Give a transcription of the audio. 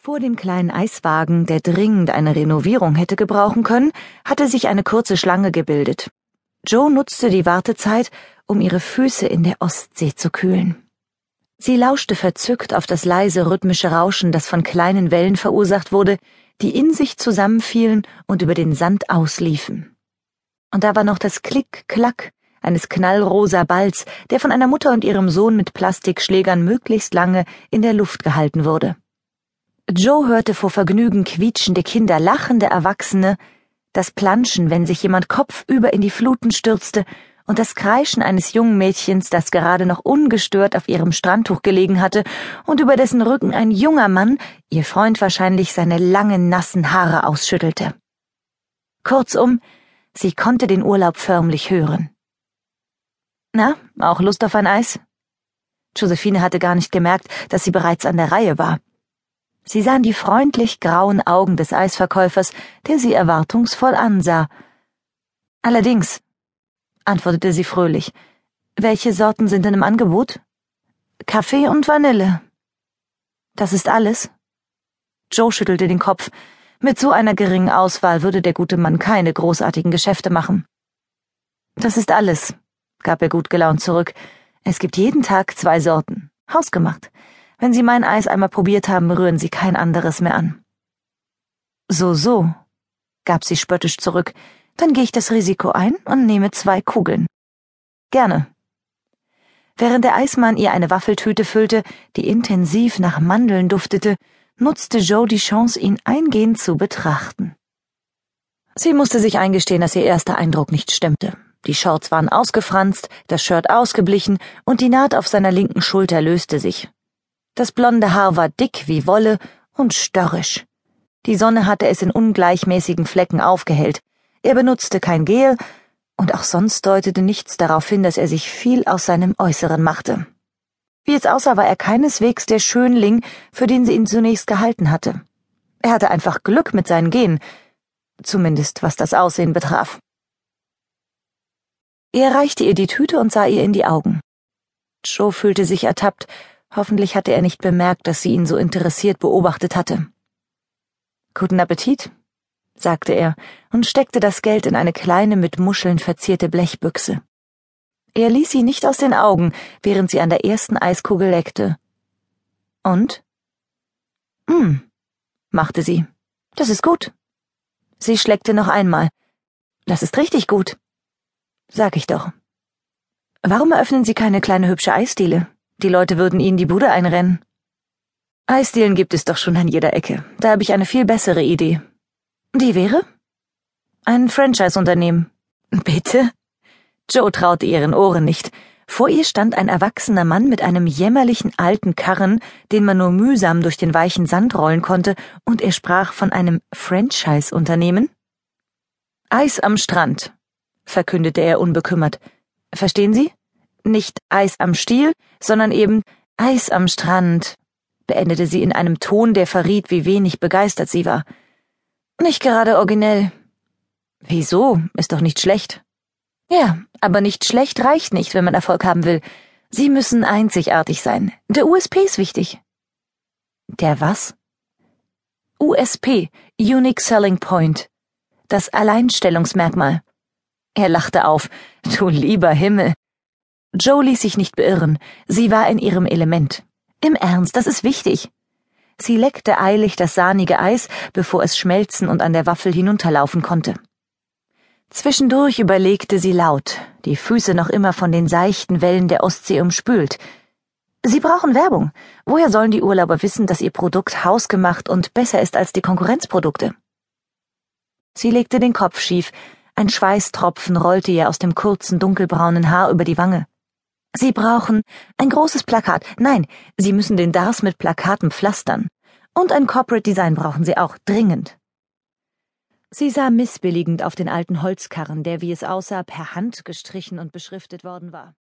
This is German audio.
Vor dem kleinen Eiswagen, der dringend eine Renovierung hätte gebrauchen können, hatte sich eine kurze Schlange gebildet. Joe nutzte die Wartezeit, um ihre Füße in der Ostsee zu kühlen. Sie lauschte verzückt auf das leise rhythmische Rauschen, das von kleinen Wellen verursacht wurde, die in sich zusammenfielen und über den Sand ausliefen. Und da war noch das Klick-Klack eines knallrosa Balls, der von einer Mutter und ihrem Sohn mit Plastikschlägern möglichst lange in der Luft gehalten wurde. Joe hörte vor Vergnügen quietschende Kinder, lachende Erwachsene, das Planschen, wenn sich jemand kopfüber in die Fluten stürzte, und das Kreischen eines jungen Mädchens, das gerade noch ungestört auf ihrem Strandtuch gelegen hatte und über dessen Rücken ein junger Mann, ihr Freund wahrscheinlich, seine langen, nassen Haare ausschüttelte. Kurzum, sie konnte den Urlaub förmlich hören. Na, auch Lust auf ein Eis? Josephine hatte gar nicht gemerkt, dass sie bereits an der Reihe war. Sie sahen die freundlich grauen Augen des Eisverkäufers, der sie erwartungsvoll ansah. Allerdings, antwortete sie fröhlich, welche Sorten sind denn im Angebot? Kaffee und Vanille. Das ist alles? Joe schüttelte den Kopf. Mit so einer geringen Auswahl würde der gute Mann keine großartigen Geschäfte machen. Das ist alles, gab er gut gelaunt zurück. Es gibt jeden Tag zwei Sorten. Hausgemacht. Wenn Sie mein Eis einmal probiert haben, rühren Sie kein anderes mehr an. So, so, gab sie spöttisch zurück, dann gehe ich das Risiko ein und nehme zwei Kugeln. Gerne. Während der Eismann ihr eine Waffeltüte füllte, die intensiv nach Mandeln duftete, nutzte Joe die Chance, ihn eingehend zu betrachten. Sie musste sich eingestehen, dass ihr erster Eindruck nicht stimmte. Die Shorts waren ausgefranst, das Shirt ausgeblichen und die Naht auf seiner linken Schulter löste sich. Das blonde Haar war dick wie Wolle und störrisch. Die Sonne hatte es in ungleichmäßigen Flecken aufgehellt. Er benutzte kein Gel, und auch sonst deutete nichts darauf hin, dass er sich viel aus seinem Äußeren machte. Wie es aussah, war er keineswegs der Schönling, für den sie ihn zunächst gehalten hatte. Er hatte einfach Glück mit seinen Genen, zumindest was das Aussehen betraf. Er reichte ihr die Tüte und sah ihr in die Augen. Joe fühlte sich ertappt, Hoffentlich hatte er nicht bemerkt, dass sie ihn so interessiert beobachtet hatte. Guten Appetit, sagte er und steckte das Geld in eine kleine mit Muscheln verzierte Blechbüchse. Er ließ sie nicht aus den Augen, während sie an der ersten Eiskugel leckte. Und? Hm, machte sie. Das ist gut. Sie schleckte noch einmal. Das ist richtig gut. Sag ich doch. Warum eröffnen Sie keine kleine hübsche Eisdiele? Die Leute würden ihnen die Bude einrennen. Eisdielen gibt es doch schon an jeder Ecke. Da habe ich eine viel bessere Idee. Die wäre? Ein Franchise-Unternehmen. Bitte? Joe traute ihren Ohren nicht. Vor ihr stand ein erwachsener Mann mit einem jämmerlichen alten Karren, den man nur mühsam durch den weichen Sand rollen konnte, und er sprach von einem Franchise-Unternehmen? Eis am Strand, verkündete er unbekümmert. Verstehen Sie? Nicht Eis am Stiel, sondern eben Eis am Strand, beendete sie in einem Ton, der verriet, wie wenig begeistert sie war. Nicht gerade originell. Wieso? Ist doch nicht schlecht. Ja, aber nicht schlecht reicht nicht, wenn man Erfolg haben will. Sie müssen einzigartig sein. Der USP ist wichtig. Der was? USP, Unique Selling Point. Das Alleinstellungsmerkmal. Er lachte auf. Du lieber Himmel. Joe ließ sich nicht beirren, sie war in ihrem Element. Im Ernst, das ist wichtig. Sie leckte eilig das sahnige Eis, bevor es schmelzen und an der Waffel hinunterlaufen konnte. Zwischendurch überlegte sie laut, die Füße noch immer von den seichten Wellen der Ostsee umspült. Sie brauchen Werbung. Woher sollen die Urlauber wissen, dass ihr Produkt hausgemacht und besser ist als die Konkurrenzprodukte? Sie legte den Kopf schief, ein Schweißtropfen rollte ihr aus dem kurzen dunkelbraunen Haar über die Wange. Sie brauchen ein großes Plakat. Nein, Sie müssen den Dars mit Plakaten pflastern. Und ein Corporate Design brauchen Sie auch dringend. Sie sah missbilligend auf den alten Holzkarren, der, wie es aussah, per Hand gestrichen und beschriftet worden war.